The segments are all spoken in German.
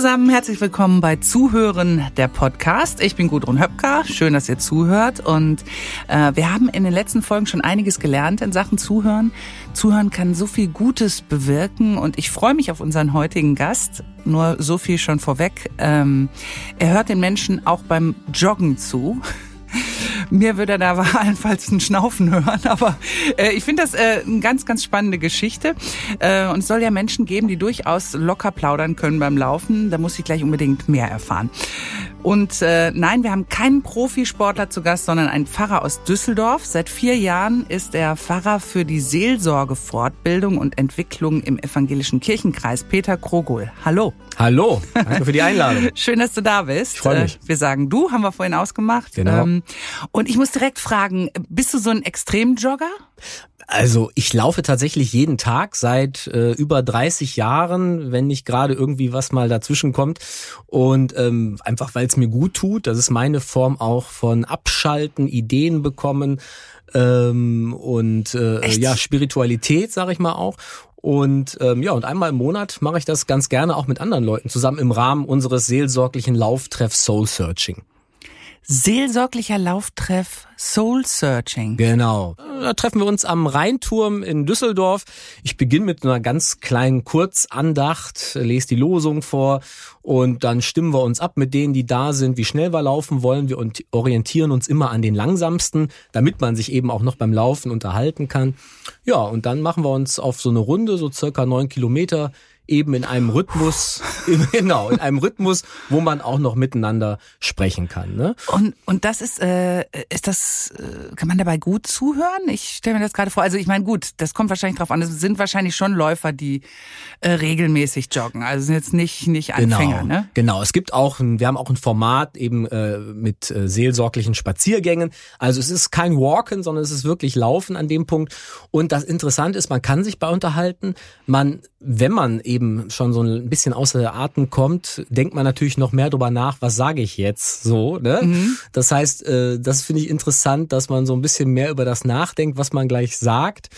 zusammen, herzlich willkommen bei Zuhören der Podcast. Ich bin Gudrun Höpker, schön, dass ihr zuhört und äh, wir haben in den letzten Folgen schon einiges gelernt in Sachen Zuhören. Zuhören kann so viel Gutes bewirken und ich freue mich auf unseren heutigen Gast. Nur so viel schon vorweg. Ähm, er hört den Menschen auch beim Joggen zu. Mir würde da allenfalls ein Schnaufen hören, aber äh, ich finde das äh, eine ganz, ganz spannende Geschichte. Äh, und es soll ja Menschen geben, die durchaus locker plaudern können beim Laufen. Da muss ich gleich unbedingt mehr erfahren. Und äh, nein, wir haben keinen Profisportler zu Gast, sondern einen Pfarrer aus Düsseldorf. Seit vier Jahren ist er Pfarrer für die Seelsorgefortbildung und Entwicklung im evangelischen Kirchenkreis. Peter Krogol. Hallo. Hallo, danke für die Einladung. Schön, dass du da bist. Ich freue mich. Äh, wir sagen du, haben wir vorhin ausgemacht. Genau. Ähm, und ich muss direkt fragen, bist du so ein Extremjogger? Also ich laufe tatsächlich jeden Tag seit äh, über 30 Jahren, wenn nicht gerade irgendwie was mal dazwischen kommt. Und ähm, einfach weil es mir gut tut, das ist meine Form auch von Abschalten, Ideen bekommen ähm, und äh, Echt? ja Spiritualität, sage ich mal auch. Und ähm, ja, und einmal im Monat mache ich das ganz gerne auch mit anderen Leuten zusammen im Rahmen unseres seelsorglichen Lauftreffs Soul Searching. Seelsorglicher Lauftreff Soul Searching. Genau. Da treffen wir uns am Rheinturm in Düsseldorf. Ich beginne mit einer ganz kleinen Kurzandacht, lese die Losung vor und dann stimmen wir uns ab mit denen, die da sind, wie schnell wir laufen wollen. Wir orientieren uns immer an den langsamsten, damit man sich eben auch noch beim Laufen unterhalten kann. Ja, und dann machen wir uns auf so eine Runde, so circa neun Kilometer, eben in einem Rhythmus, genau, in einem Rhythmus, wo man auch noch miteinander sprechen kann. Ne? Und, und das ist, äh, ist das, äh, kann man dabei gut zuhören? Ich stelle mir das gerade vor. Also ich meine, gut, das kommt wahrscheinlich drauf an. Es sind wahrscheinlich schon Läufer, die äh, regelmäßig joggen. Also sind jetzt nicht, nicht Anfänger, genau, ne? Genau, es gibt auch, ein, wir haben auch ein Format eben äh, mit äh, seelsorglichen Spaziergängen. Also es ist kein Walken, sondern es ist wirklich Laufen an dem Punkt. Und das Interessante ist, man kann sich bei unterhalten. Man, wenn man eben schon so ein bisschen außer der Atem kommt, denkt man natürlich noch mehr drüber nach, was sage ich jetzt so. Ne? Mhm. Das heißt, äh, das finde ich interessant, dass man so ein bisschen mehr über das nachdenkt, was man gleich sagt.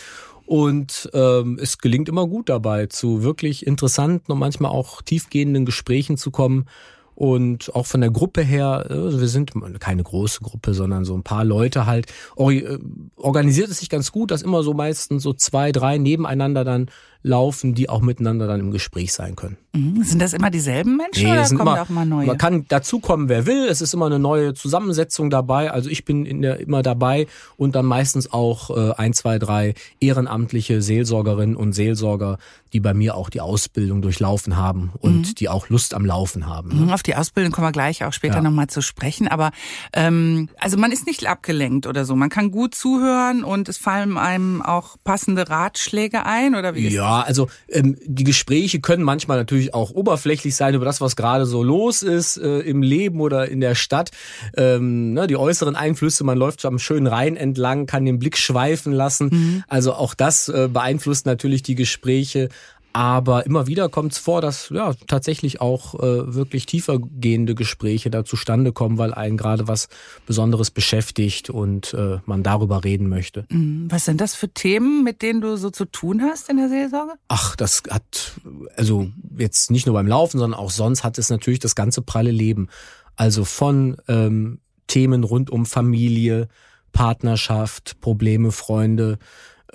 Und ähm, es gelingt immer gut dabei, zu wirklich interessanten und manchmal auch tiefgehenden Gesprächen zu kommen. Und auch von der Gruppe her, also wir sind keine große Gruppe, sondern so ein paar Leute halt, äh, organisiert es sich ganz gut, dass immer so meistens so zwei, drei nebeneinander dann laufen, die auch miteinander dann im Gespräch sein können. Mhm. Sind das immer dieselben Menschen Nee, oder kommen immer- da auch mal neue? Man kann dazukommen, wer will. Es ist immer eine neue Zusammensetzung dabei. Also ich bin in der, immer dabei und dann meistens auch äh, ein, zwei, drei ehrenamtliche Seelsorgerinnen und Seelsorger, die bei mir auch die Ausbildung durchlaufen haben und die auch Lust am Laufen haben. Ne? Mhm, Auf die Ausbildung kommen wir gleich auch später Ja. nochmal zu sprechen. Aber ähm, also man ist nicht abgelenkt oder so. Man kann gut zuhören und es fallen einem auch passende Ratschläge ein oder wie ist Ja, also ähm, die Gespräche können manchmal natürlich auch oberflächlich sein über das, was gerade so los ist äh, im Leben oder in der Stadt. Ähm, ne, die äußeren Einflüsse, man läuft am schönen Rhein entlang, kann den Blick schweifen lassen. Also auch das äh, beeinflusst natürlich die Gespräche. Aber immer wieder kommt es vor, dass ja tatsächlich auch äh, wirklich tiefer gehende Gespräche da zustande kommen, weil einen gerade was Besonderes beschäftigt und äh, man darüber reden möchte. Mhm. Was sind das für Themen, mit denen du so zu tun hast in der Seelsorge? Ach, das hat, also jetzt nicht nur beim Laufen, sondern auch sonst hat es natürlich das ganze pralle Leben. Also von ähm, Themen rund um Familie, Partnerschaft, Probleme, Freunde,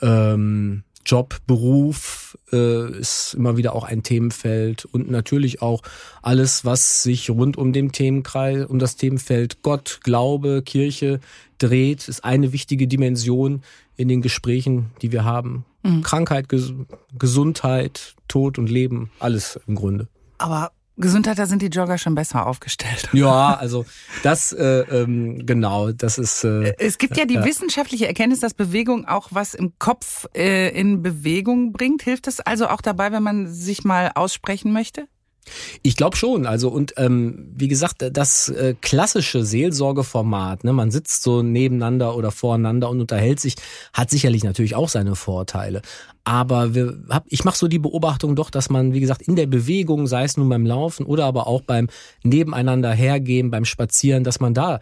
ähm, Job, Beruf äh, ist immer wieder auch ein Themenfeld und natürlich auch alles, was sich rund um den Themenkreis, um das Themenfeld Gott, Glaube, Kirche dreht, ist eine wichtige Dimension in den Gesprächen, die wir haben. Krankheit, Ges Gesundheit, Tod und Leben, alles im Grunde. Aber Gesundheit, da sind die Jogger schon besser aufgestellt. Ja, also das äh, ähm, genau, das ist äh, Es gibt ja die wissenschaftliche Erkenntnis, dass Bewegung auch was im Kopf äh, in Bewegung bringt. Hilft das also auch dabei, wenn man sich mal aussprechen möchte? Ich glaube schon. Also und ähm, wie gesagt, das äh, klassische Seelsorgeformat, ne, man sitzt so nebeneinander oder voreinander und unterhält sich, hat sicherlich natürlich auch seine Vorteile. Aber wir, hab, ich mache so die Beobachtung doch, dass man, wie gesagt, in der Bewegung, sei es nun beim Laufen oder aber auch beim Nebeneinander hergehen, beim Spazieren, dass man da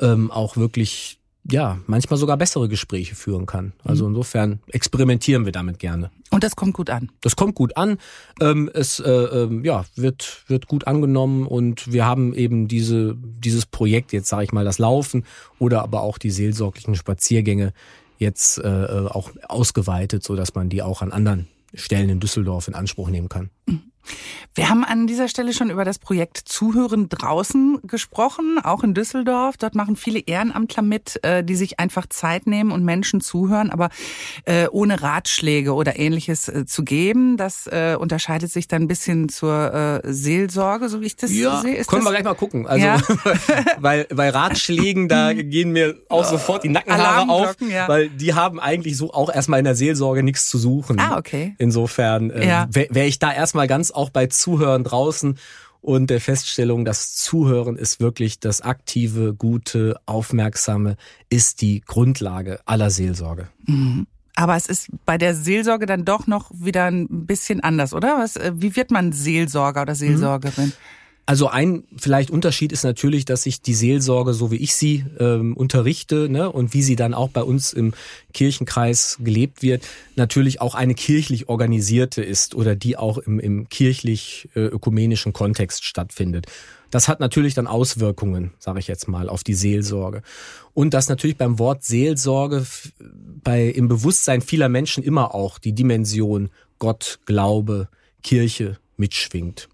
ähm, auch wirklich ja, manchmal sogar bessere Gespräche führen kann. Also mhm. insofern experimentieren wir damit gerne. Und das kommt gut an. Das kommt gut an. Ähm, es äh, äh, ja, wird, wird gut angenommen und wir haben eben diese, dieses Projekt, jetzt sage ich mal, das Laufen oder aber auch die seelsorglichen Spaziergänge jetzt äh, äh auch ausgeweitet, so dass man die auch an anderen Stellen in Düsseldorf in Anspruch nehmen kann. Mhm. Wir haben an dieser Stelle schon über das Projekt Zuhören draußen gesprochen, auch in Düsseldorf. Dort machen viele Ehrenamtler mit, äh, die sich einfach Zeit nehmen und Menschen zuhören, aber äh, ohne Ratschläge oder ähnliches äh, zu geben. Das unterscheidet sich dann ein bisschen zur Seelsorge, so wie ich das ja, sehe. Ist können wir gleich mal gucken. Also, ja? weil bei Ratschlägen, da gehen mir auch sofort die Nackenhaare auf, ja. weil die haben eigentlich so auch erstmal in der Seelsorge nichts zu suchen. Ah, okay. Insofern äh, wäre wär ich da erstmal ganz auch bei Zuhören draußen und der Feststellung, dass Zuhören ist wirklich das aktive, gute, aufmerksame, ist die Grundlage aller Seelsorge. Mhm. Aber es ist bei der Seelsorge dann doch noch wieder ein bisschen anders, oder? Was, äh, wie wird man Seelsorger oder Seelsorgerin? Also ein vielleicht Unterschied ist natürlich, dass ich die Seelsorge, so wie ich sie ähm, unterrichte ne, und wie sie dann auch bei uns im Kirchenkreis gelebt wird, natürlich auch eine kirchlich organisierte ist oder die auch im, im kirchlich äh, ökumenischen Kontext stattfindet. Das hat natürlich dann Auswirkungen, sage ich jetzt mal, auf die Seelsorge. Und dass natürlich beim Wort Seelsorge bei im Bewusstsein vieler Menschen immer auch die Dimension Gott, Glaube, Kirche mitschwingt.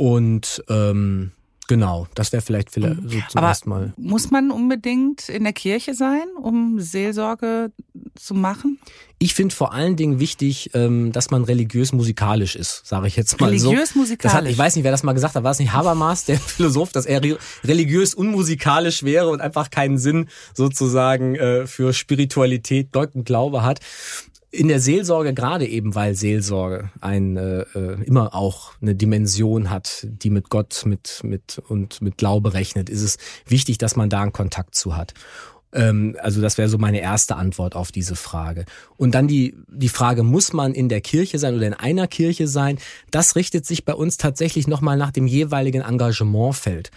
Und ähm, Genau, das wäre vielleicht, vielleicht so zum Aber ersten Mal. Muss man unbedingt in der Kirche sein, um Seelsorge zu machen? Ich finde vor allen Dingen wichtig, ähm, dass man religiös-musikalisch ist, sage ich jetzt mal religiös so. Religiös-musikalisch? Ich weiß nicht, wer das mal gesagt hat. War es nicht Habermas, der Philosoph, dass er religiös unmusikalisch wäre und einfach keinen Sinn sozusagen äh, für Spiritualität, Deut und Glaube hat in der Seelsorge, gerade eben weil Seelsorge ein äh, äh, immer auch eine Dimension hat, die mit Gott mit, mit und mit Glaube rechnet, ist es wichtig, dass man da einen Kontakt zu hat. Ähm, also das wäre so meine erste Antwort auf diese Frage. Und dann die, die Frage, muss man in der Kirche sein oder in einer Kirche sein? Das richtet sich bei uns tatsächlich nochmal nach dem jeweiligen Engagementfeld.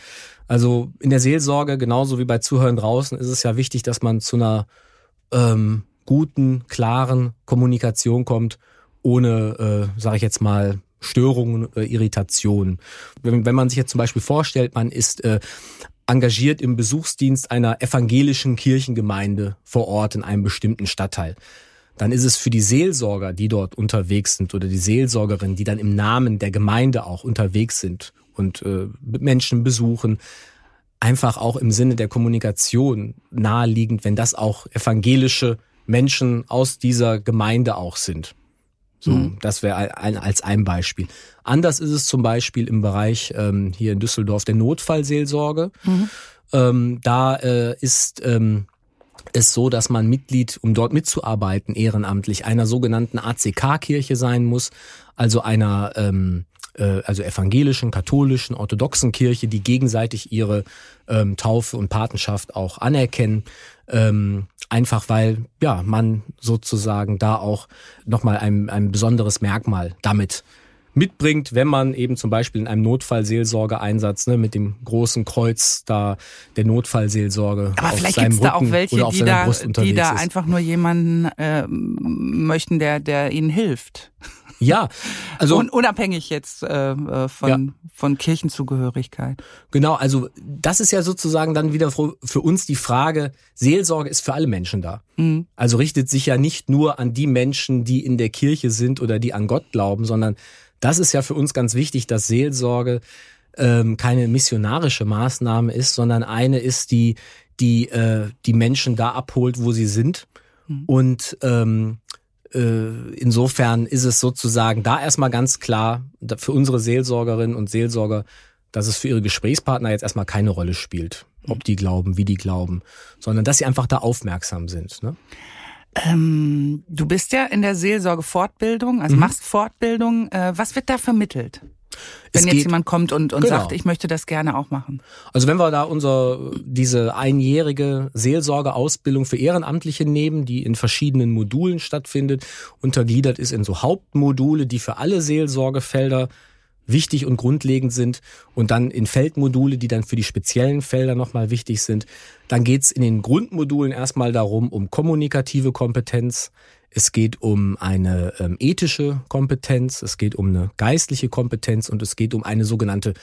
Also in der Seelsorge, genauso wie bei Zuhören draußen, ist es ja wichtig, dass man zu einer ähm, guten, klaren Kommunikation kommt, ohne, äh, sage ich jetzt mal, Störungen oder Irritationen. Wenn, wenn man sich jetzt zum Beispiel vorstellt, man ist äh, engagiert im Besuchsdienst einer evangelischen Kirchengemeinde vor Ort in einem bestimmten Stadtteil, dann ist es für die Seelsorger, die dort unterwegs sind oder die Seelsorgerinnen, die dann im Namen der Gemeinde auch unterwegs sind und äh, Menschen besuchen, einfach auch im Sinne der Kommunikation naheliegend, wenn das auch evangelische Menschen aus dieser Gemeinde auch sind. So, mhm. das wäre ein, als ein Beispiel. Anders ist es zum Beispiel im Bereich ähm, hier in Düsseldorf der Notfallseelsorge. Mhm. Ähm, da äh, ist ähm, es so, dass man Mitglied, um dort mitzuarbeiten, ehrenamtlich einer sogenannten ACK-Kirche sein muss, also einer ähm, äh, also evangelischen, katholischen, orthodoxen Kirche, die gegenseitig ihre ähm, Taufe und Patenschaft auch anerkennen. Ähm, einfach weil ja man sozusagen da auch nochmal ein, ein besonderes Merkmal damit mitbringt, wenn man eben zum Beispiel in einem Notfallseelsorgeeinsatz ne, mit dem großen Kreuz da der Notfallseelsorge Aber auf vielleicht gibt es da auch welche, die da, die da einfach nur jemanden äh, möchten, der, der ihnen hilft. Ja, also Un unabhängig jetzt äh, äh, von ja. von Kirchenzugehörigkeit. Genau, also das ist ja sozusagen dann wieder für uns die Frage: Seelsorge ist für alle Menschen da. Mhm. Also richtet sich ja nicht nur an die Menschen, die in der Kirche sind oder die an Gott glauben, sondern das ist ja für uns ganz wichtig, dass Seelsorge ähm, keine missionarische Maßnahme ist, sondern eine ist, die die äh, die Menschen da abholt, wo sie sind mhm. und ähm, äh, insofern ist es sozusagen da erstmal ganz klar für unsere Seelsorgerinnen und Seelsorger, dass es für ihre Gesprächspartner jetzt erstmal keine Rolle spielt, ob die glauben, wie die glauben, sondern dass sie einfach da aufmerksam sind. Ne? Ähm, du bist ja in der Seelsorge Fortbildung, also mhm. machst Fortbildung. Äh, was wird da vermittelt? Wenn jetzt jemand kommt und, und genau. sagt, ich möchte das gerne auch machen. Also wenn wir da unser, diese einjährige Seelsorgeausbildung für Ehrenamtliche nehmen, die in verschiedenen Modulen stattfindet, untergliedert ist in so Hauptmodule, die für alle Seelsorgefelder wichtig und grundlegend sind und dann in Feldmodule, die dann für die speziellen Felder nochmal wichtig sind. Dann geht's in den Grundmodulen erstmal darum, um kommunikative Kompetenz. Es geht um eine ähm, ethische Kompetenz, es geht um eine geistliche Kompetenz und es geht um eine sogenannte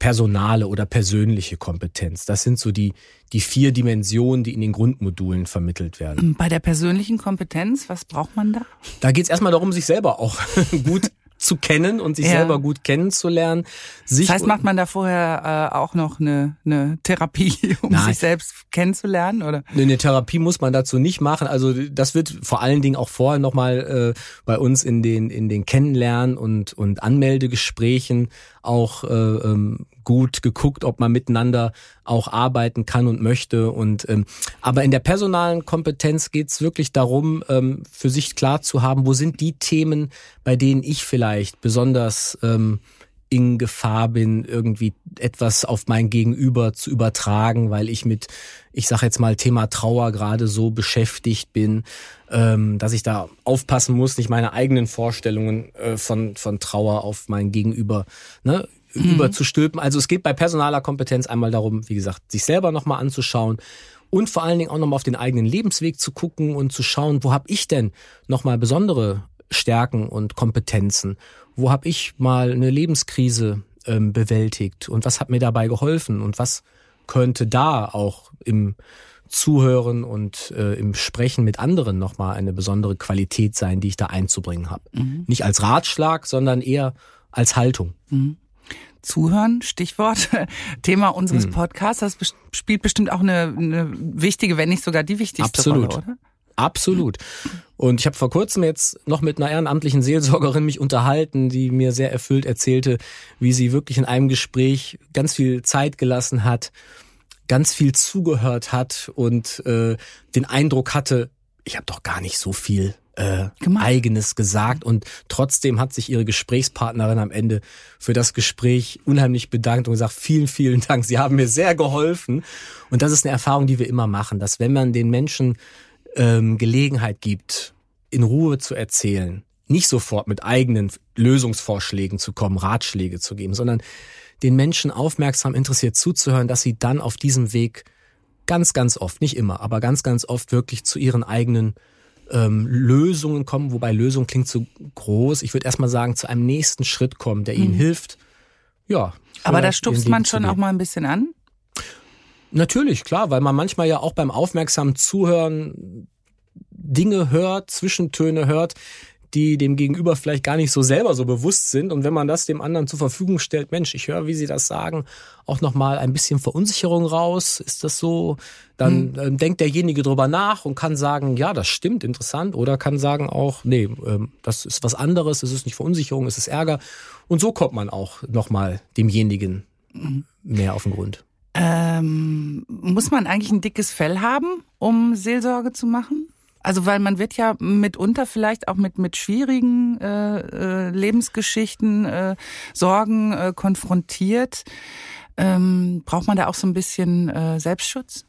personale oder persönliche Kompetenz. Das sind so die, die vier Dimensionen, die in den Grundmodulen vermittelt werden. Bei der persönlichen Kompetenz, was braucht man da? Da geht es erstmal darum, sich selber auch gut zu kennen und sich ja. selber gut kennenzulernen. Sich das heißt, macht man da vorher äh, auch noch eine, eine Therapie, um Nein. sich selbst kennenzulernen, oder? Eine Therapie muss man dazu nicht machen. Also das wird vor allen Dingen auch vorher nochmal äh, bei uns in den in den Kennenlernen und und Anmeldegesprächen auch äh, ähm, gut geguckt, ob man miteinander auch arbeiten kann und möchte. Und ähm, aber in der personalen Kompetenz geht es wirklich darum, ähm, für sich klar zu haben, wo sind die Themen, bei denen ich vielleicht besonders ähm, in Gefahr bin, irgendwie etwas auf mein Gegenüber zu übertragen, weil ich mit, ich sage jetzt mal, Thema Trauer gerade so beschäftigt bin, ähm, dass ich da aufpassen muss, nicht meine eigenen Vorstellungen äh, von, von Trauer auf mein Gegenüber ne, mhm. überzustülpen. Also es geht bei personaler Kompetenz einmal darum, wie gesagt, sich selber nochmal anzuschauen und vor allen Dingen auch nochmal auf den eigenen Lebensweg zu gucken und zu schauen, wo habe ich denn nochmal besondere Stärken und Kompetenzen wo habe ich mal eine Lebenskrise ähm, bewältigt und was hat mir dabei geholfen und was könnte da auch im Zuhören und äh, im Sprechen mit anderen nochmal eine besondere Qualität sein, die ich da einzubringen habe. Mhm. Nicht als Ratschlag, sondern eher als Haltung. Mhm. Zuhören, Stichwort, Thema unseres mhm. Podcasts. Das spielt bestimmt auch eine, eine wichtige, wenn nicht sogar die wichtigste Absolut. Rolle, oder? Absolut. Und ich habe vor kurzem jetzt noch mit einer ehrenamtlichen Seelsorgerin mich unterhalten, die mir sehr erfüllt erzählte, wie sie wirklich in einem Gespräch ganz viel Zeit gelassen hat, ganz viel zugehört hat und äh, den Eindruck hatte, ich habe doch gar nicht so viel äh, eigenes gesagt. Und trotzdem hat sich ihre Gesprächspartnerin am Ende für das Gespräch unheimlich bedankt und gesagt, vielen, vielen Dank, Sie haben mir sehr geholfen. Und das ist eine Erfahrung, die wir immer machen, dass wenn man den Menschen ähm, Gelegenheit gibt, in Ruhe zu erzählen, nicht sofort mit eigenen Lösungsvorschlägen zu kommen, Ratschläge zu geben, sondern den Menschen aufmerksam interessiert zuzuhören, dass sie dann auf diesem Weg ganz, ganz oft, nicht immer, aber ganz, ganz oft wirklich zu ihren eigenen ähm, Lösungen kommen, wobei Lösung klingt so groß. Ich würde erstmal sagen, zu einem nächsten Schritt kommen, der ihnen mhm. hilft. Ja. Aber da stupst man schon auch mal ein bisschen an? Natürlich, klar, weil man manchmal ja auch beim aufmerksamen Zuhören Dinge hört, Zwischentöne hört, die dem Gegenüber vielleicht gar nicht so selber so bewusst sind. Und wenn man das dem anderen zur Verfügung stellt, Mensch, ich höre, wie Sie das sagen, auch nochmal ein bisschen Verunsicherung raus, ist das so? Dann mhm. denkt derjenige drüber nach und kann sagen, ja, das stimmt, interessant. Oder kann sagen auch, nee, ähm, das ist was anderes, es ist nicht Verunsicherung, es ist Ärger. Und so kommt man auch nochmal demjenigen mhm. mehr auf den Grund. Ähm, muss man eigentlich ein dickes Fell haben, um Seelsorge zu machen? Also weil man wird ja mitunter vielleicht auch mit mit schwierigen äh, äh, Lebensgeschichten, äh, Sorgen äh, konfrontiert. Ähm, braucht man da auch so ein bisschen äh, Selbstschutz?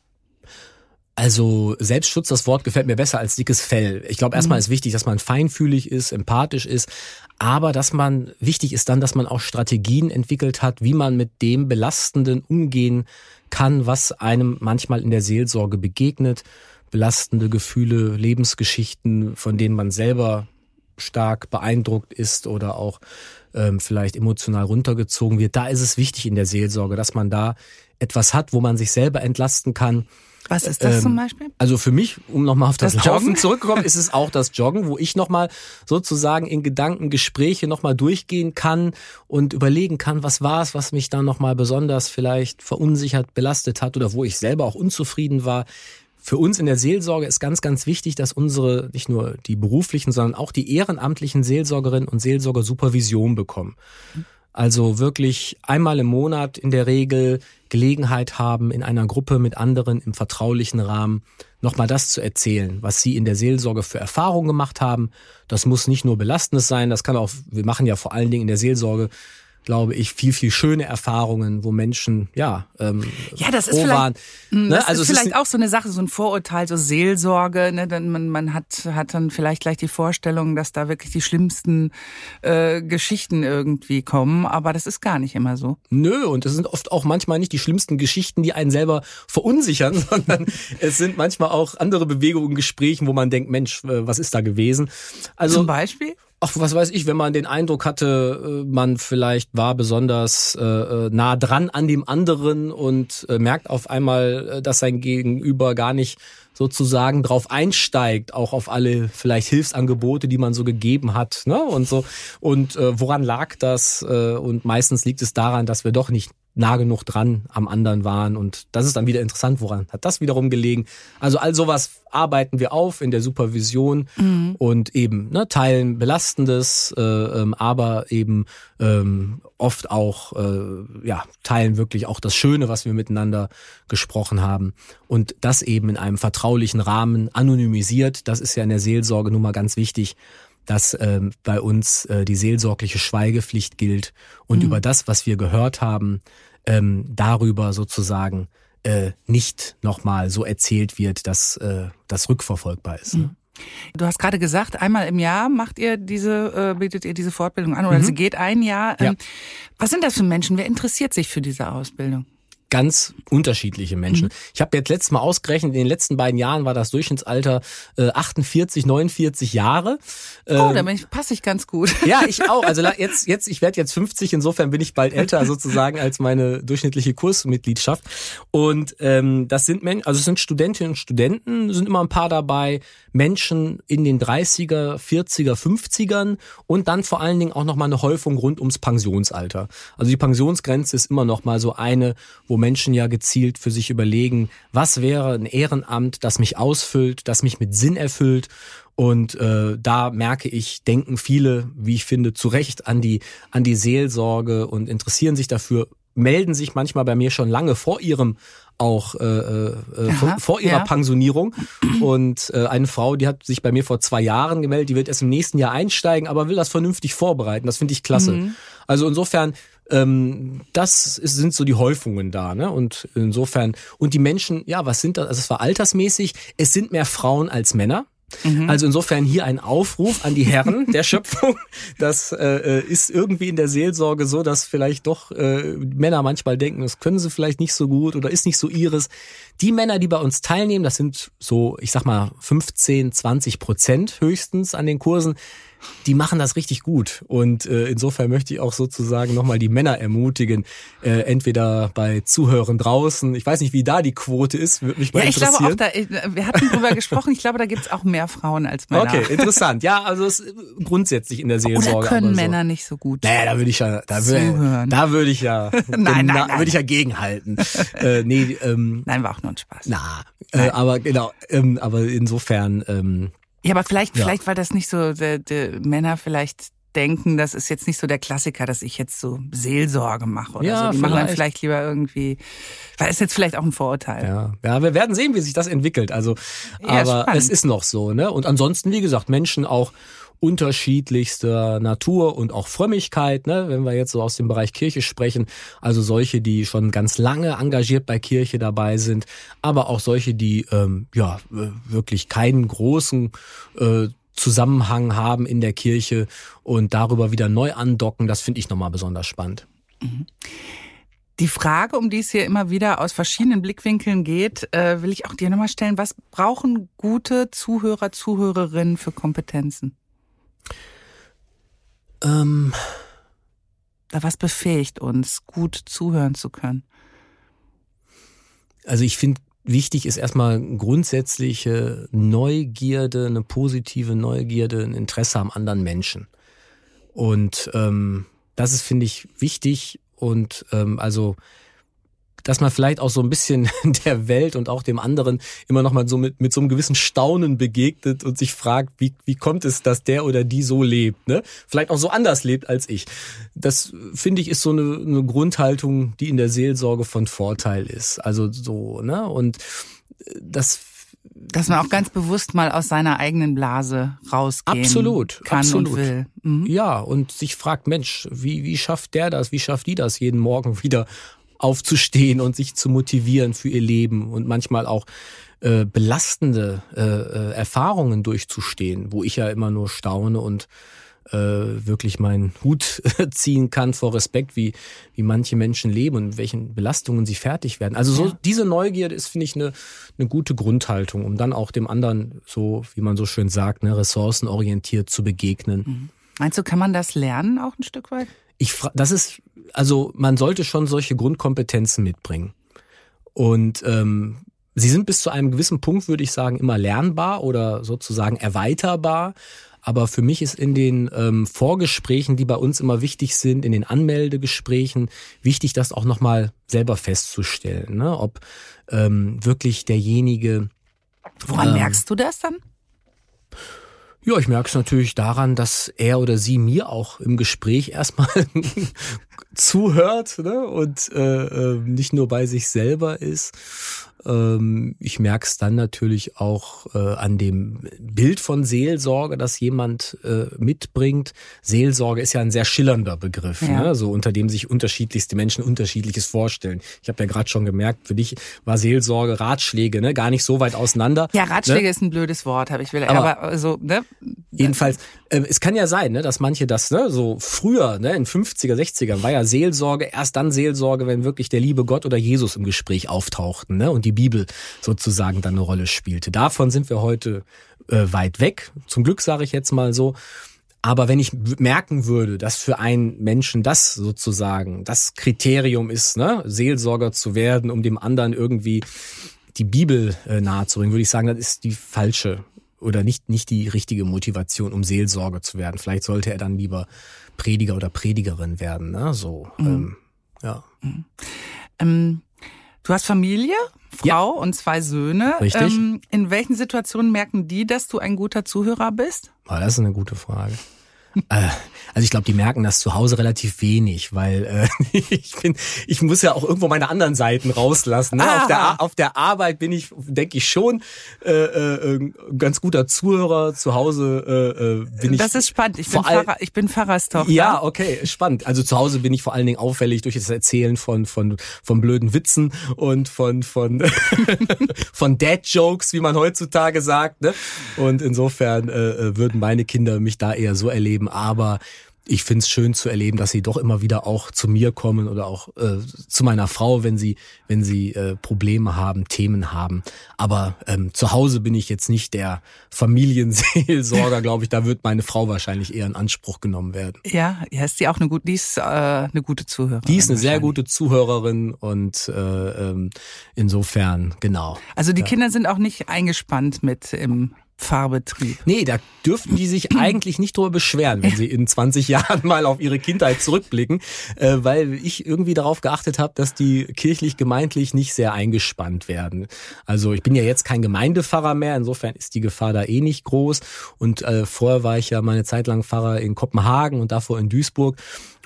Also Selbstschutz, das Wort gefällt mir besser als dickes Fell. Ich glaube, erstmal mhm. ist wichtig, dass man feinfühlig ist, empathisch ist, aber dass man, wichtig ist dann, dass man auch Strategien entwickelt hat, wie man mit dem Belastenden umgehen kann, was einem manchmal in der Seelsorge begegnet. Belastende Gefühle, Lebensgeschichten, von denen man selber stark beeindruckt ist oder auch ähm, vielleicht emotional runtergezogen wird. Da ist es wichtig in der Seelsorge, dass man da etwas hat, wo man sich selber entlasten kann, was ist das ähm, zum Beispiel? Also für mich, um nochmal auf das, das Laufen zurückzukommen, ist es auch das Joggen, wo ich nochmal sozusagen in Gedanken Gespräche nochmal durchgehen kann und überlegen kann, was war es, was mich da nochmal besonders vielleicht verunsichert, belastet hat oder wo ich selber auch unzufrieden war. Für uns in der Seelsorge ist ganz, ganz wichtig, dass unsere, nicht nur die beruflichen, sondern auch die ehrenamtlichen Seelsorgerinnen und Seelsorger Supervision bekommen. Also wirklich einmal im Monat in der Regel Gelegenheit haben, in einer Gruppe mit anderen im vertraulichen Rahmen nochmal das zu erzählen, was sie in der Seelsorge für Erfahrungen gemacht haben. Das muss nicht nur belastendes sein, das kann auch, wir machen ja vor allen Dingen in der Seelsorge glaube ich, viel, viel schöne Erfahrungen, wo Menschen, ja, ähm, ja, das ist vielleicht, waren. Mm, ne? das also ist vielleicht ist auch so eine Sache, so ein Vorurteil, so Seelsorge, ne? Denn man, man hat, hat dann vielleicht gleich die Vorstellung, dass da wirklich die schlimmsten äh, Geschichten irgendwie kommen, aber das ist gar nicht immer so. Nö, und es sind oft auch manchmal nicht die schlimmsten Geschichten, die einen selber verunsichern, sondern es sind manchmal auch andere Bewegungen, Gesprächen, wo man denkt, Mensch, äh, was ist da gewesen? Also, Zum Beispiel? Ach, was weiß ich, wenn man den Eindruck hatte, äh, man vielleicht war besonders äh, äh, nah dran an dem anderen und äh, merkt auf einmal, äh, dass sein Gegenüber gar nicht sozusagen drauf einsteigt, auch auf alle vielleicht Hilfsangebote, die man so gegeben hat, ne? Und so. Und äh, woran lag das? Und meistens liegt es daran, dass wir doch nicht nah genug dran am anderen waren. Und das ist dann wieder interessant, woran hat das wiederum gelegen. Also all sowas arbeiten wir auf in der Supervision mhm. und eben ne, teilen Belastendes, äh, ähm, aber eben ähm, oft auch äh, ja teilen wirklich auch das Schöne, was wir miteinander gesprochen haben. Und das eben in einem vertraulichen Rahmen anonymisiert. Das ist ja in der Seelsorge nun mal ganz wichtig dass ähm, bei uns äh, die seelsorgliche Schweigepflicht gilt und mhm. über das, was wir gehört haben, ähm, darüber sozusagen äh, nicht nochmal so erzählt wird, dass äh, das rückverfolgbar ist. Ne? Mhm. Du hast gerade gesagt, einmal im Jahr macht ihr diese, äh, bietet ihr diese Fortbildung an oder mhm. sie geht ein Jahr. Ähm, ja. Was sind das für Menschen? Wer interessiert sich für diese Ausbildung? Ganz unterschiedliche Menschen. Mhm. Ich habe jetzt letztes Mal ausgerechnet, in den letzten beiden Jahren war das Durchschnittsalter äh, 48, 49 Jahre. Ähm, oh, da passe ich ganz gut. Ja, ich auch. Also jetzt, jetzt, ich werde jetzt 50, insofern bin ich bald älter sozusagen als meine durchschnittliche Kursmitgliedschaft. Und ähm, das sind Menschen, also es sind Studentinnen und Studenten, sind immer ein paar dabei, Menschen in den 30er, 40er, 50ern und dann vor allen Dingen auch nochmal eine Häufung rund ums Pensionsalter. Also die Pensionsgrenze ist immer noch mal so eine, wo Menschen ja gezielt für sich überlegen, was wäre ein Ehrenamt, das mich ausfüllt, das mich mit Sinn erfüllt. Und äh, da merke ich, denken viele, wie ich finde, zu Recht an die, an die Seelsorge und interessieren sich dafür, melden sich manchmal bei mir schon lange vor ihrem auch äh, äh, Aha, vor, ihrer ja. Pensionierung. Und äh, eine Frau, die hat sich bei mir vor zwei Jahren gemeldet, die wird erst im nächsten Jahr einsteigen, aber will das vernünftig vorbereiten. Das finde ich klasse. Mhm. Also insofern ähm, das ist, sind so die Häufungen da, ne? Und insofern, und die Menschen, ja, was sind das? Also es war altersmäßig, es sind mehr Frauen als Männer. Mhm. Also insofern hier ein Aufruf an die Herren der Schöpfung. Das äh, ist irgendwie in der Seelsorge so, dass vielleicht doch äh, Männer manchmal denken, das können sie vielleicht nicht so gut oder ist nicht so ihres. Die Männer, die bei uns teilnehmen, das sind so, ich sag mal, 15, 20 Prozent höchstens an den Kursen die machen das richtig gut. Und äh, insofern möchte ich auch sozusagen nochmal die Männer ermutigen, äh, entweder bei Zuhörern draußen, ich weiß nicht, wie da die Quote ist, würde mich mal ja, ich interessieren. Glaube auch da, wir hatten drüber gesprochen, ich glaube, da gibt's auch mehr Frauen als Männer. Okay, interessant. Ja, also es ist grundsätzlich in der Seelsorge. Oder können so. Männer nicht so gut Naja, da würde ich ja, da würde, da würde ich ja, nein, nein, nein, würde ich ja gegenhalten. äh, nee, ähm, nein, war auch nur ein Spaß. Na, äh, aber genau, ähm, aber insofern ähm, ja, aber vielleicht, ja. vielleicht, weil das nicht so, die, die Männer vielleicht denken, das ist jetzt nicht so der Klassiker, dass ich jetzt so Seelsorge mache oder ja, so. Die vielleicht. machen dann vielleicht lieber irgendwie, weil es jetzt vielleicht auch ein Vorurteil. Ja, ja, wir werden sehen, wie sich das entwickelt. Also, ja, aber spannend. es ist noch so, ne? Und ansonsten, wie gesagt, Menschen auch unterschiedlichster Natur und auch Frömmigkeit, ne, wenn wir jetzt so aus dem Bereich Kirche sprechen, also solche, die schon ganz lange engagiert bei Kirche dabei sind, aber auch solche, die ähm, ja wirklich keinen großen äh, Zusammenhang haben in der Kirche und darüber wieder neu andocken, das finde ich nochmal besonders spannend. Mhm. Die Frage, um die es hier immer wieder aus verschiedenen Blickwinkeln geht, äh, will ich auch dir nochmal stellen. Was brauchen gute Zuhörer, Zuhörerinnen für Kompetenzen? Ähm, was befähigt uns, gut zuhören zu können? Also ich finde, wichtig ist erstmal grundsätzliche Neugierde, eine positive Neugierde, ein Interesse am anderen Menschen. Und ähm, das ist, finde ich, wichtig. Und ähm, also dass man vielleicht auch so ein bisschen der Welt und auch dem anderen immer noch mal so mit, mit so einem gewissen Staunen begegnet und sich fragt, wie, wie kommt es, dass der oder die so lebt, ne? Vielleicht auch so anders lebt als ich. Das finde ich ist so eine, eine Grundhaltung, die in der Seelsorge von Vorteil ist. Also so, ne? Und das dass man auch ganz bewusst mal aus seiner eigenen Blase rausgehen absolut, kann absolut. und will. Mhm. Ja, und sich fragt, Mensch, wie, wie schafft der das? Wie schafft die das, jeden Morgen wieder aufzustehen und sich zu motivieren für ihr Leben und manchmal auch äh, belastende äh, äh, Erfahrungen durchzustehen, wo ich ja immer nur staune und äh, wirklich meinen Hut ziehen kann vor Respekt, wie, wie manche Menschen leben und welchen Belastungen sie fertig werden. Also so Ja. diese Neugierde ist, finde ich, eine, eine gute Grundhaltung, um dann auch dem anderen so, wie man so schön sagt, ne, ressourcenorientiert zu begegnen. Meinst du, kann man das lernen auch ein Stück weit? Ich das ist, also man sollte schon solche Grundkompetenzen mitbringen. Und ähm, sie sind bis zu einem gewissen Punkt, würde ich sagen, immer lernbar oder sozusagen erweiterbar. Aber für mich ist in den ähm, Vorgesprächen, die bei uns immer wichtig sind, in den Anmeldegesprächen, wichtig, das auch nochmal selber festzustellen, ne? ob ähm, wirklich derjenige Woran Ähm. merkst du das dann? Ja, ich merke es natürlich daran, dass er oder sie mir auch im Gespräch erstmal zuhört ne? und äh, äh, nicht nur bei sich selber ist. Ähm, ich merke es dann natürlich auch äh, an dem Bild von Seelsorge, das jemand äh, mitbringt. Seelsorge ist ja ein sehr schillernder Begriff, Ja. ne? so unter dem sich unterschiedlichste Menschen unterschiedliches vorstellen. Ich habe ja gerade schon gemerkt, für dich war Seelsorge Ratschläge, ne? gar nicht so weit auseinander. Ja, Ratschläge ne? ist ein blödes Wort, habe ich will. Aber- Aber, so, ne? Jedenfalls, äh, es kann ja sein, ne, dass manche das, ne, so früher, ne, in 50er, 60er war ja Seelsorge, erst dann Seelsorge, wenn wirklich der liebe Gott oder Jesus im Gespräch auftauchten, ne, und die Bibel sozusagen dann eine Rolle spielte. Davon sind wir heute äh, weit weg. Zum Glück sage ich jetzt mal so. Aber wenn ich merken würde, dass für einen Menschen das sozusagen das Kriterium ist, ne, Seelsorger zu werden, um dem anderen irgendwie die Bibel äh, nahezubringen, würde ich sagen, das ist die falsche oder nicht, nicht die richtige Motivation, um Seelsorger zu werden. Vielleicht sollte er dann lieber Prediger oder Predigerin werden, ne? So, ähm, ja. Ähm, du hast Familie, Frau Ja. und zwei Söhne. Richtig. Ähm, in welchen Situationen merken die, dass du ein guter Zuhörer bist? Ah, das ist eine gute Frage. Äh, Also ich glaube, die merken das zu Hause relativ wenig, weil äh, ich bin, ich muss ja auch irgendwo meine anderen Seiten rauslassen. Ne? Auf, der, Ah. Auf der Arbeit bin ich, denke ich schon, äh, äh, ein ganz guter Zuhörer. Zu Hause äh, äh, bin ich. das ist spannend. Ich bin, Pfarrer, ich bin Pfarrerstochter. Ja, okay, spannend. Also zu Hause bin ich vor allen Dingen auffällig durch das Erzählen von von von blöden Witzen und von von von Dad Jokes, wie man heutzutage sagt. Ne? Und insofern äh, äh, würden meine Kinder mich da eher so erleben. Aber ich find's schön zu erleben, dass sie doch immer wieder auch zu mir kommen oder auch äh, zu meiner Frau, wenn sie wenn sie äh, Probleme haben, Themen haben. Aber ähm, zu Hause bin ich jetzt nicht der Familienseelsorger, glaube ich. Da wird meine Frau wahrscheinlich eher in Anspruch genommen werden. Ja, ja, ist die auch eine gute, die ist äh, eine gute Zuhörerin. Die ist eine sehr gute Zuhörerin und äh, ähm, insofern, genau. Also die Kinder sind auch nicht eingespannt mit im Pfarrbetrieb. Nee, da dürften die sich eigentlich nicht drüber beschweren, wenn sie in 20 Jahren mal auf ihre Kindheit zurückblicken, äh, weil ich irgendwie darauf geachtet habe, dass die kirchlich-gemeindlich nicht sehr eingespannt werden. Also ich bin ja jetzt kein Gemeindepfarrer mehr, insofern ist die Gefahr da eh nicht groß. Und äh, vorher war ich ja meine Zeit lang Pfarrer in Kopenhagen und davor in Duisburg.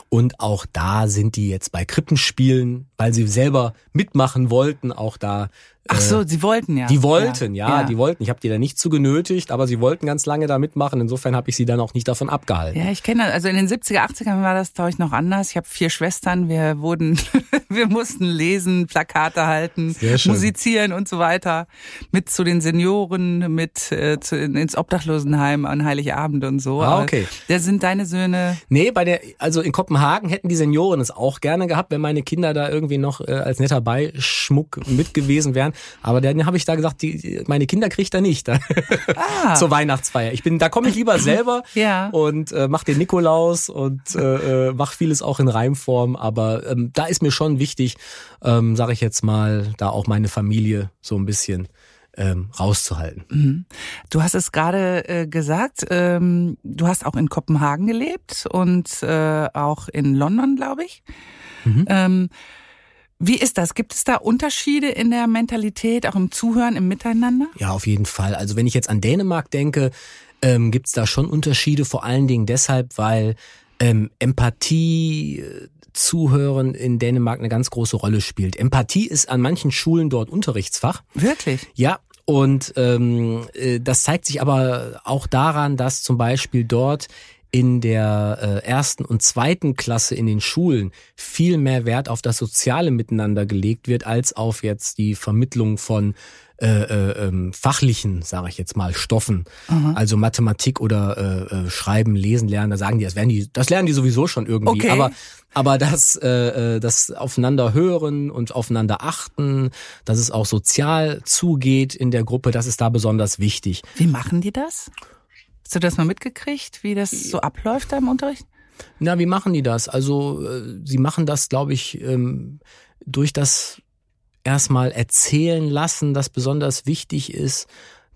Und auch da sind die jetzt bei Krippenspielen, weil sie selber mitmachen wollten, auch da Ach so, sie wollten ja. die wollten, ja, die wollten. Ich habe die da nicht zu genötigt, aber sie wollten ganz lange da mitmachen. Insofern habe ich sie dann auch nicht davon abgehalten. Ja, ich kenne das. Also in den 70er, 80ern war das, glaube ich, noch anders. Ich habe vier Schwestern. Wir wurden, wir mussten lesen, Plakate halten, musizieren und so weiter. Mit zu den Senioren, mit äh, zu, ins Obdachlosenheim an Heiligabend und so. Ah, Aber okay. Da sind deine Söhne. Nee, bei der, also in Kopenhagen hätten die Senioren es auch gerne gehabt, wenn meine Kinder da irgendwie noch äh, als netter Beischmuck mit gewesen wären. Aber dann habe ich da gesagt, die, meine Kinder kriegt er nicht da, Ah. zur Weihnachtsfeier. Ich bin, da komme ich lieber selber Ja. und äh, mach den Nikolaus und äh, äh, mach vieles auch in Reimform. Aber ähm, da ist mir schon wichtig, ähm, sage ich jetzt mal, da auch meine Familie so ein bisschen ähm, rauszuhalten. Du hast es gerade äh, gesagt, ähm, du hast auch in Kopenhagen gelebt und äh, auch in London, glaube ich. Mhm. Ähm, wie ist das? Gibt es da Unterschiede in der Mentalität, auch im Zuhören, im Miteinander? Ja, auf jeden Fall. Also wenn ich jetzt an Dänemark denke, ähm, gibt's da schon Unterschiede, vor allen Dingen deshalb, weil ähm, Empathie, äh, Zuhören in Dänemark eine ganz große Rolle spielt. Empathie ist an manchen Schulen dort Unterrichtsfach. Wirklich? Ja, Und ähm, äh, das zeigt sich aber auch daran, dass zum Beispiel dort in der äh, ersten und zweiten Klasse in den Schulen viel mehr Wert auf das soziale Miteinander gelegt wird, als auf jetzt die Vermittlung von äh, äh, ähm, fachlichen, sage ich jetzt mal, Stoffen, Aha. also Mathematik oder äh, äh, Schreiben, Lesen, Lernen, da sagen die, das werden die, das lernen die sowieso schon irgendwie. Okay. Aber aber das, äh, äh, das aufeinander hören und aufeinander achten, dass es auch sozial zugeht in der Gruppe, das ist da besonders wichtig. Wie machen die das? Hast du das mal mitgekriegt, wie das so abläuft da im Unterricht? Na, wie machen die das? Also äh, sie machen das, glaube ich, ähm, durch das erstmal erzählen lassen, das besonders wichtig ist,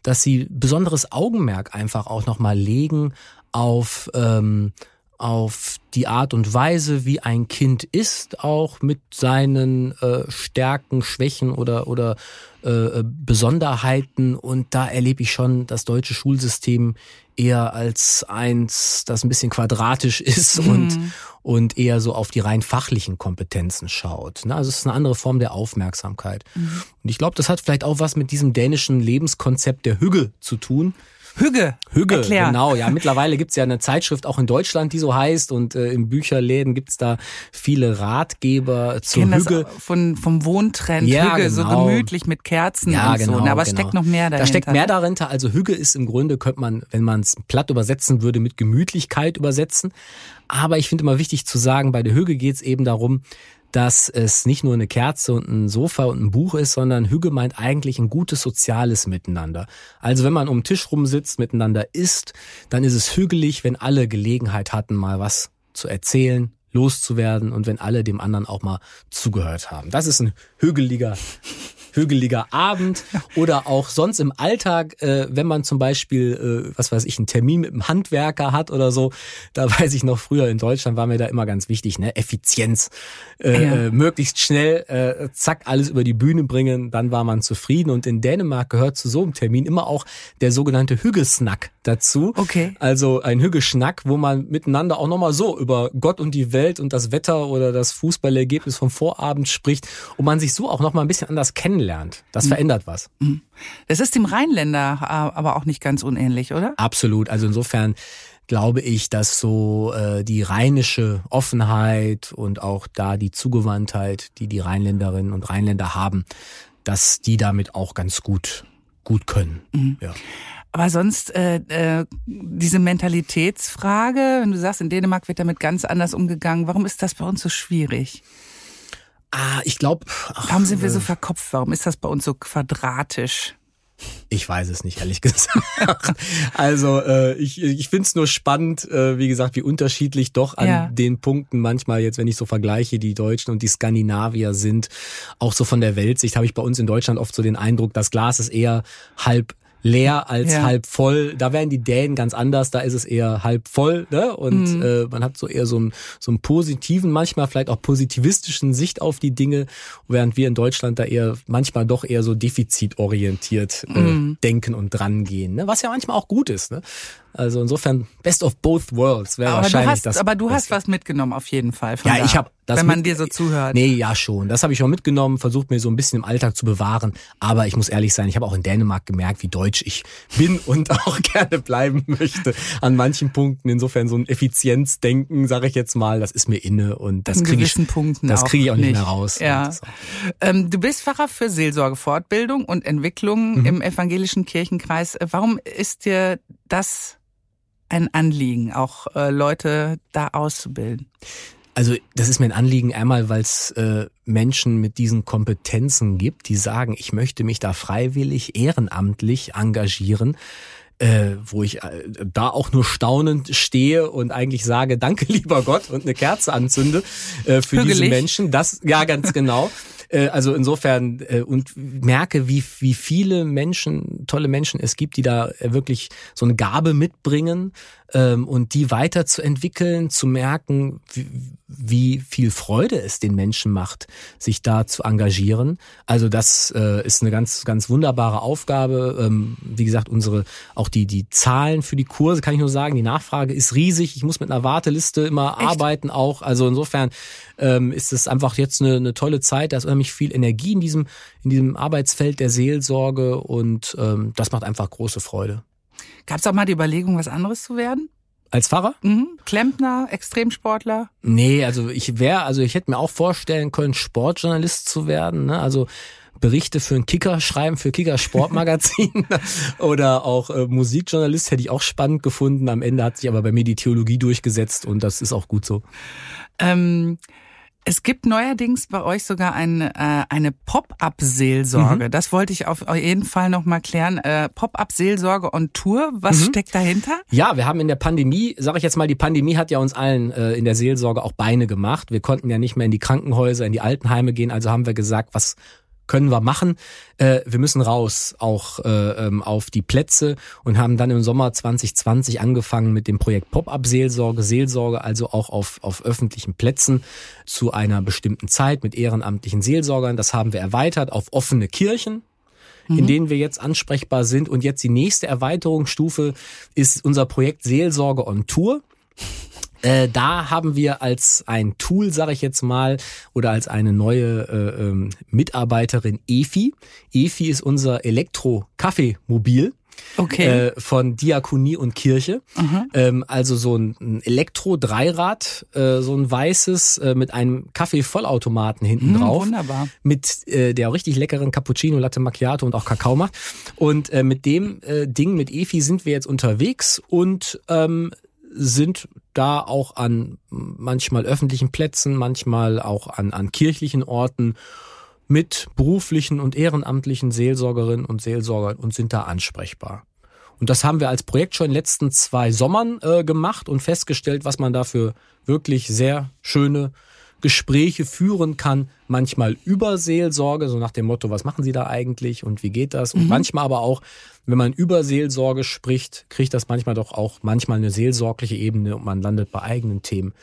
dass sie besonderes Augenmerk einfach auch nochmal legen auf ähm, auf die Art und Weise, wie ein Kind ist, auch mit seinen äh, Stärken, Schwächen oder, oder äh, Besonderheiten. Und da erlebe ich schon das deutsche Schulsystem eher als eins, das ein bisschen quadratisch ist mhm. und, und eher so auf die rein fachlichen Kompetenzen schaut. Also es ist eine andere Form der Aufmerksamkeit. Mhm. Und ich glaube, das hat vielleicht auch was mit diesem dänischen Lebenskonzept der Hügge zu tun. Hügge. Hügge, Erklär. genau. Ja, mittlerweile gibt's ja eine Zeitschrift auch in Deutschland, die so heißt. Und äh, in Bücherläden gibt's da viele Ratgeber zur ich Hügge. Von, vom Wohntrend ja, Hügge, genau. so gemütlich mit Kerzen ja, und genau, so. Aber es genau. steckt noch mehr dahinter. Da steckt mehr dahinter. Also Hügge ist im Grunde, könnte man, wenn man es platt übersetzen würde, mit Gemütlichkeit übersetzen. Aber ich finde immer wichtig zu sagen, bei der Hügge geht's eben darum, dass es nicht nur eine Kerze und ein Sofa und ein Buch ist, sondern Hüge meint eigentlich ein gutes soziales Miteinander. Also wenn man um den Tisch rumsitzt, miteinander isst, dann ist es hügelig, wenn alle Gelegenheit hatten, mal was zu erzählen, loszuwerden und wenn alle dem anderen auch mal zugehört haben. Das ist ein hügeliger hügeliger Abend oder auch sonst im Alltag, äh, wenn man zum Beispiel, äh, was weiß ich, einen Termin mit einem Handwerker hat oder so, da weiß ich noch früher in Deutschland war mir da immer ganz wichtig, ne, Effizienz, äh, ja. Äh, möglichst schnell, äh, zack, alles über die Bühne bringen, dann war man zufrieden. Und in Dänemark gehört zu so einem Termin immer auch der sogenannte Hüggesnack dazu. Okay. Also ein Hüggeschnack, wo man miteinander auch nochmal so über Gott und die Welt und das Wetter oder das Fußballergebnis vom Vorabend spricht und man sich so auch nochmal ein bisschen anders kennenlernt. Das mhm. verändert was. Mhm. Das ist dem Rheinländer äh, aber auch nicht ganz unähnlich, oder? Absolut. Also insofern glaube ich, dass so äh, die rheinische Offenheit und auch da die Zugewandtheit, die die Rheinländerinnen und Rheinländer haben, dass die damit auch ganz gut gut können. Mhm. Ja. Aber sonst äh, äh, diese Mentalitätsfrage, wenn du sagst, in Dänemark wird damit ganz anders umgegangen, warum ist das bei uns so schwierig? Ah, ich glaube. Warum sind wir so äh, verkopft? Warum ist das bei uns so quadratisch? Ich weiß es nicht, ehrlich gesagt. also äh, ich, ich finde es nur spannend, äh, wie gesagt, wie unterschiedlich doch an ja. den Punkten manchmal jetzt, wenn ich so vergleiche, die Deutschen und die Skandinavier sind. Auch so von der Weltsicht habe ich bei uns in Deutschland oft so den Eindruck, das Glas ist eher halb leer als ja. halb voll. Da wären die Dänen ganz anders, da ist es eher halb voll, ne? Und mhm. äh, man hat so eher so einen, so einen positiven, manchmal vielleicht auch positivistischen Sicht auf die Dinge, während wir in Deutschland da eher manchmal doch eher so defizitorientiert äh, mhm. denken und drangehen, ne? Was ja manchmal auch gut ist, ne? Also insofern Best of both worlds wäre wahrscheinlich hast, das. Aber du Beste. hast was mitgenommen auf jeden Fall. ja, da, ich habe das. Wenn man dir so zuhört. Nee, ja schon. Das habe ich schon mitgenommen, versucht mir so ein bisschen im Alltag zu bewahren. Aber ich muss ehrlich sein, ich habe auch in Dänemark gemerkt, wie deutsch ich bin und auch gerne bleiben möchte an manchen Punkten. Insofern so ein Effizienzdenken, sage ich jetzt mal, das ist mir inne und das kriege ich, das kriege ich auch nicht, nicht mehr raus. Ja. Ähm, du bist Pfarrer für Seelsorge, Fortbildung und Entwicklung mhm. im evangelischen Kirchenkreis. Warum ist dir das ein Anliegen, auch äh, Leute da auszubilden? Also das ist mir ein Anliegen einmal, weil es äh, Menschen mit diesen Kompetenzen gibt, die sagen, ich möchte mich da freiwillig, ehrenamtlich engagieren. Äh, wo ich äh, da auch nur staunend stehe und eigentlich sage, danke lieber Gott und eine Kerze anzünde äh, für Hügelig. diese Menschen. Das ja ganz genau. Äh, also insofern äh, und merke, wie, wie viele Menschen, tolle Menschen es gibt, die da äh, wirklich so eine Gabe mitbringen ähm, und die weiterzuentwickeln, zu merken, wie, wie viel Freude es den Menschen macht, sich da zu engagieren. Also das äh, ist eine ganz, ganz wunderbare Aufgabe. Ähm, wie gesagt, unsere, auch die, die Zahlen für die Kurse, kann ich nur sagen, die Nachfrage ist riesig. Ich muss mit einer Warteliste immer Echt? arbeiten auch. Also insofern ähm, ist es einfach jetzt eine, eine tolle Zeit. Da ist unheimlich viel Energie in diesem, in diesem Arbeitsfeld der Seelsorge und ähm, das macht einfach große Freude. Gab es auch mal die Überlegung, was anderes zu werden? Als Pfarrer? Mhm. Klempner, Extremsportler? Nee, also ich wäre, also ich hätte mir auch vorstellen können, Sportjournalist zu werden. Ne? Also Berichte für einen Kicker schreiben, für Kicker Sportmagazin oder auch äh, Musikjournalist hätte ich auch spannend gefunden. Am Ende hat sich aber bei mir die Theologie durchgesetzt und das ist auch gut so. Ähm es gibt neuerdings bei euch sogar eine, äh, eine Pop-up-Seelsorge. Mhm. Das wollte ich auf jeden Fall noch mal klären. Äh, Pop-up-Seelsorge on Tour. Was mhm. steckt dahinter? Ja, wir haben in der Pandemie, sage ich jetzt mal, die Pandemie hat ja uns allen äh, in der Seelsorge auch Beine gemacht. Wir konnten ja nicht mehr in die Krankenhäuser, in die Altenheime gehen. Also haben wir gesagt, was können wir machen. Äh, wir müssen raus auch äh, ähm, auf die Plätze und haben dann im Sommer 2020 angefangen mit dem Projekt Pop-up-Seelsorge, Seelsorge also auch auf, auf öffentlichen Plätzen zu einer bestimmten Zeit mit ehrenamtlichen Seelsorgern. Das haben wir erweitert auf offene Kirchen, in mhm. denen wir jetzt ansprechbar sind. Und jetzt die nächste Erweiterungsstufe ist unser Projekt Seelsorge on Tour. Äh, da haben wir als ein Tool, sage ich jetzt mal, oder als eine neue äh, ähm, Mitarbeiterin Efi. Efi ist unser Elektro-Kaffeemobil. Okay. Äh, von Diakonie und Kirche. Mhm. Ähm, also so ein Elektro-Dreirad, äh, so ein weißes äh, mit einem Kaffee-Vollautomaten hinten mhm, drauf. Wunderbar. Mit äh, der richtig leckeren Cappuccino, Latte Macchiato und auch Kakao macht. Und äh, mit dem äh, Ding, mit Efi sind wir jetzt unterwegs und ähm, sind da auch an manchmal öffentlichen Plätzen, manchmal auch an, an kirchlichen Orten mit beruflichen und ehrenamtlichen Seelsorgerinnen und Seelsorgern und sind da ansprechbar. Und das haben wir als Projekt schon in den letzten zwei Sommern äh, gemacht und festgestellt, was man dafür wirklich sehr schöne Gespräche führen kann, manchmal über Seelsorge, so nach dem Motto, was machen Sie da eigentlich und wie geht das? Und mhm. manchmal aber auch, wenn man über Seelsorge spricht, kriegt das manchmal doch auch manchmal eine seelsorgliche Ebene und man landet bei eigenen Themen.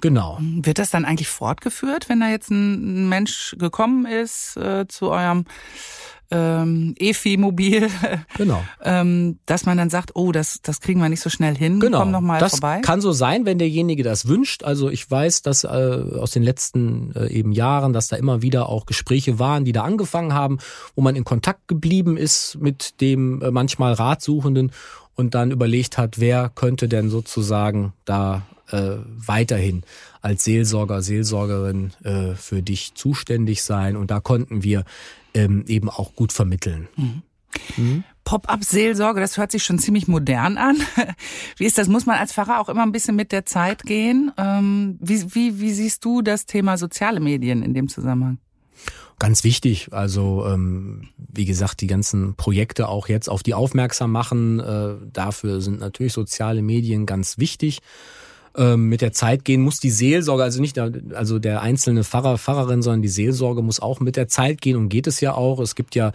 Genau. Wird das dann eigentlich fortgeführt, wenn da jetzt ein Mensch gekommen ist äh, zu eurem ähm, EFI-Mobil, genau. ähm, dass man dann sagt, oh, das, das kriegen wir nicht so schnell hin, genau. komm noch mal das vorbei. kann so sein, wenn derjenige das wünscht. Also ich weiß, dass äh, aus den letzten äh, eben Jahren, dass da immer wieder auch Gespräche waren, die da angefangen haben, wo man in Kontakt geblieben ist mit dem äh, manchmal Ratsuchenden und dann überlegt hat, wer könnte denn sozusagen da äh, weiterhin als Seelsorger, Seelsorgerin äh, für dich zuständig sein. Und da konnten wir ähm, eben auch gut vermitteln. Mhm. Mhm. Pop-up-Seelsorge, das hört sich schon ziemlich modern an. Wie ist das? Muss man als Pfarrer auch immer ein bisschen mit der Zeit gehen? Ähm, wie, wie, wie siehst du das Thema soziale Medien in dem Zusammenhang? Ganz wichtig. Also ähm, wie gesagt, die ganzen Projekte auch jetzt auf die aufmerksam machen. Äh, dafür sind natürlich soziale Medien ganz wichtig ähm, mit der Zeit gehen muss die Seelsorge, also nicht der, also der einzelne Pfarrer, Pfarrerin, sondern die Seelsorge muss auch mit der Zeit gehen und geht es ja auch. Es gibt ja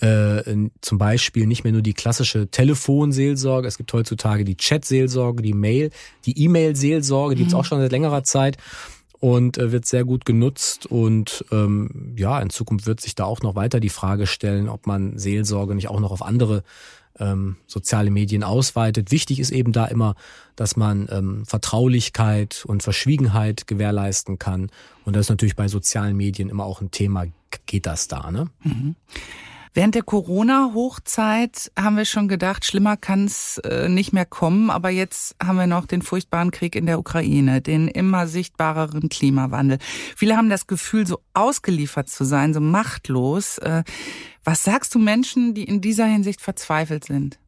äh, zum Beispiel nicht mehr nur die klassische Telefonseelsorge, es gibt heutzutage die Chat-Seelsorge, die Mail, die E-Mail-Seelsorge, die mhm. gibt's auch schon seit längerer Zeit und äh, wird sehr gut genutzt und ähm, ja, in Zukunft wird sich da auch noch weiter die Frage stellen, ob man Seelsorge nicht auch noch auf andere ähm, soziale Medien ausweitet. Wichtig ist eben da immer, dass man ähm, Vertraulichkeit und Verschwiegenheit gewährleisten kann. Und das ist natürlich bei sozialen Medien immer auch ein Thema. Geht das da, ne? Mhm. Während der Corona-Hochzeit haben wir schon gedacht, schlimmer kann es äh, nicht mehr kommen. Aber jetzt haben wir noch den furchtbaren Krieg in der Ukraine, den immer sichtbareren Klimawandel. Viele haben das Gefühl, so ausgeliefert zu sein, so machtlos. Äh, was sagst du Menschen, die in dieser Hinsicht verzweifelt sind?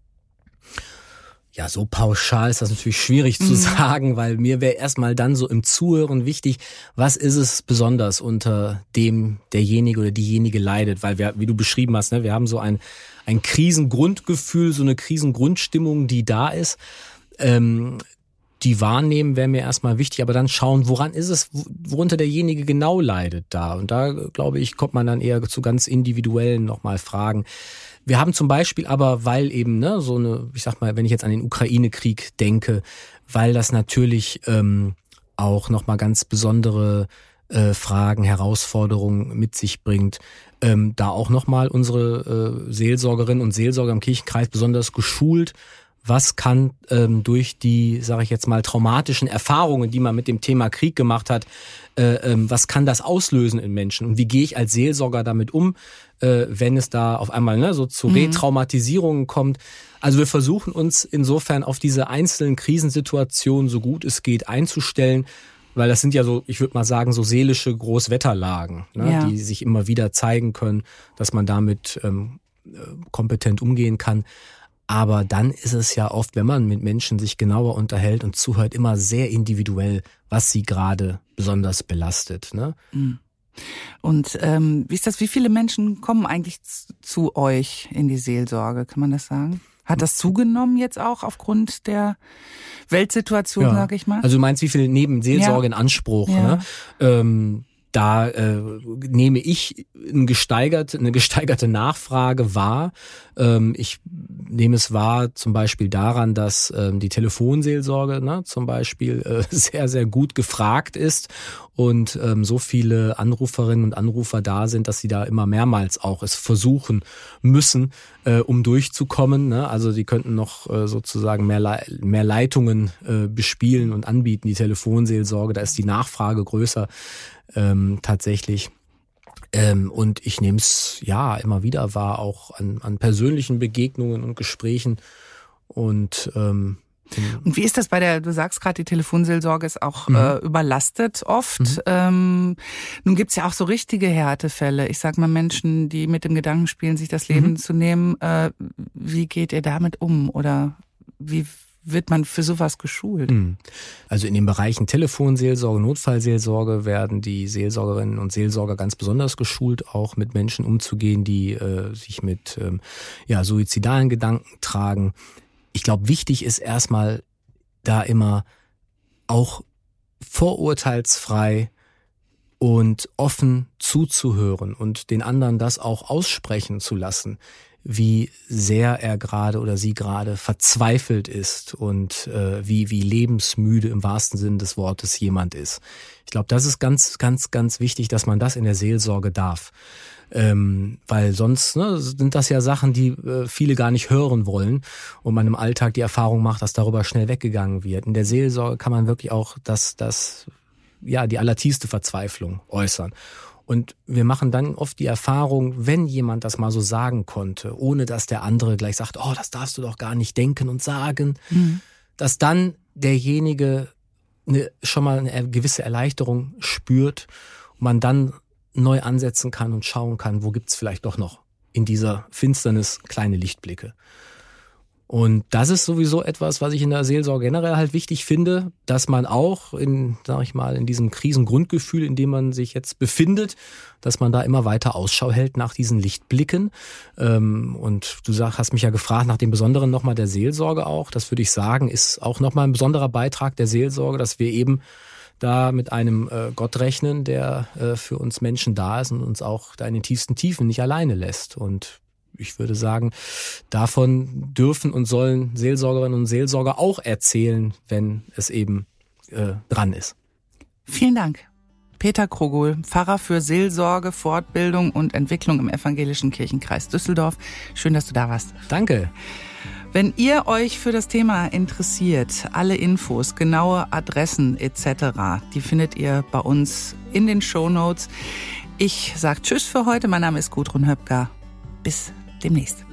Ja, so pauschal ist das natürlich schwierig zu mhm. sagen, weil mir wäre erstmal dann so im Zuhören wichtig, was ist es besonders, unter dem derjenige oder diejenige leidet, weil wir, wie du beschrieben hast, ne, wir haben so ein, ein Krisengrundgefühl, so eine Krisengrundstimmung, die da ist. Ähm, die wahrnehmen wäre mir erstmal wichtig, aber dann schauen, woran ist es, worunter derjenige genau leidet da. Und da, glaube ich, kommt man dann eher zu ganz individuellen nochmal Fragen. Wir haben zum Beispiel aber, weil eben ne, so eine, ich sag mal, wenn ich jetzt an den Ukraine-Krieg denke, weil das natürlich ähm, auch nochmal ganz besondere äh, Fragen, Herausforderungen mit sich bringt, ähm, da auch nochmal unsere äh, Seelsorgerinnen und Seelsorger im Kirchenkreis besonders geschult, was kann ähm, durch die, sage ich jetzt mal, traumatischen Erfahrungen, die man mit dem Thema Krieg gemacht hat, äh, ähm, was kann das auslösen in Menschen und wie gehe ich als Seelsorger damit um, äh, wenn es da auf einmal ne, so zu mhm. Retraumatisierungen kommt. Also wir versuchen uns insofern auf diese einzelnen Krisensituationen so gut es geht einzustellen, weil das sind ja so, ich würde mal sagen, so seelische Großwetterlagen, ne, ja. die sich immer wieder zeigen können, dass man damit ähm, äh, kompetent umgehen kann. Aber dann ist es ja oft, wenn man mit Menschen sich genauer unterhält und zuhört, immer sehr individuell, was sie gerade besonders belastet. Ne? Mhm. Und ähm, wie ist das? Wie viele Menschen kommen eigentlich zu euch in die Seelsorge? Kann man das sagen? Hat das zugenommen jetzt auch aufgrund der Weltsituation, ja. sage ich mal? Also du meinst, wie viele nehmen Seelsorge ja. in Anspruch? Ja. Ne? Ähm, da äh, nehme ich eine gesteigerte, eine gesteigerte Nachfrage wahr. Ähm, ich nehme es wahr zum Beispiel daran, dass ähm, die Telefonseelsorge ne, zum Beispiel äh, sehr, sehr gut gefragt ist und ähm, so viele Anruferinnen und Anrufer da sind, dass sie da immer mehrmals auch es versuchen müssen, äh, um durchzukommen. Ne? Also die könnten noch äh, sozusagen mehr, Le mehr Leitungen äh, bespielen und anbieten, die Telefonseelsorge. Da ist die Nachfrage größer ähm, tatsächlich. Ähm, und ich nehme es ja immer wieder wahr, auch an, an persönlichen Begegnungen und Gesprächen. Und ähm, und wie ist das bei der, du sagst gerade, die Telefonseelsorge ist auch mhm. äh, überlastet oft. Mhm. Ähm, nun gibt's ja auch so richtige Härtefälle. Ich sag mal Menschen, die mit dem Gedanken spielen, sich das Leben mhm. zu nehmen. Äh, wie geht ihr damit um? Oder wie wird man für sowas geschult? Hm. Also in den Bereichen Telefonseelsorge, Notfallseelsorge werden die Seelsorgerinnen und Seelsorger ganz besonders geschult, auch mit Menschen umzugehen, die äh, sich mit ähm, ja, suizidalen Gedanken tragen. Ich glaube, wichtig ist erstmal da immer auch vorurteilsfrei und offen zuzuhören und den anderen das auch aussprechen zu lassen wie sehr er gerade oder sie gerade verzweifelt ist und äh, wie, wie lebensmüde im wahrsten Sinn des Wortes jemand ist. Ich glaube, das ist ganz, ganz, ganz wichtig, dass man das in der Seelsorge darf. Ähm, weil sonst ne, sind das ja Sachen, die äh, viele gar nicht hören wollen und man im Alltag die Erfahrung macht, dass darüber schnell weggegangen wird. In der Seelsorge kann man wirklich auch das, das, ja, die allertiefste Verzweiflung äußern. Und wir machen dann oft die Erfahrung, wenn jemand das mal so sagen konnte, ohne dass der andere gleich sagt, oh, das darfst du doch gar nicht denken und sagen, mhm. dass dann derjenige eine, schon mal eine gewisse Erleichterung spürt und man dann neu ansetzen kann und schauen kann, wo gibt's vielleicht doch noch in dieser Finsternis kleine Lichtblicke. Und das ist sowieso etwas, was ich in der Seelsorge generell halt wichtig finde, dass man auch in, sag ich mal, in diesem Krisengrundgefühl, in dem man sich jetzt befindet, dass man da immer weiter Ausschau hält nach diesen Lichtblicken. Ähm, und du sag, hast mich ja gefragt nach dem Besonderen nochmal der Seelsorge auch. Das würde ich sagen, ist auch nochmal ein besonderer Beitrag der Seelsorge, dass wir eben da mit einem äh, Gott rechnen, der äh, für uns Menschen da ist und uns auch da in den tiefsten Tiefen nicht alleine lässt. Und ich würde sagen, davon dürfen und sollen Seelsorgerinnen und Seelsorger auch erzählen, wenn es eben äh, dran ist. Vielen Dank. Peter Krogol, Pfarrer für Seelsorge, Fortbildung und Entwicklung im Evangelischen Kirchenkreis Düsseldorf. Schön, dass du da warst. Danke. Wenn ihr euch für das Thema interessiert, alle Infos, genaue Adressen etc., die findet ihr bei uns in den Show Notes. Ich sage Tschüss für heute. Mein Name ist Gudrun Höpker. Bis demnächst.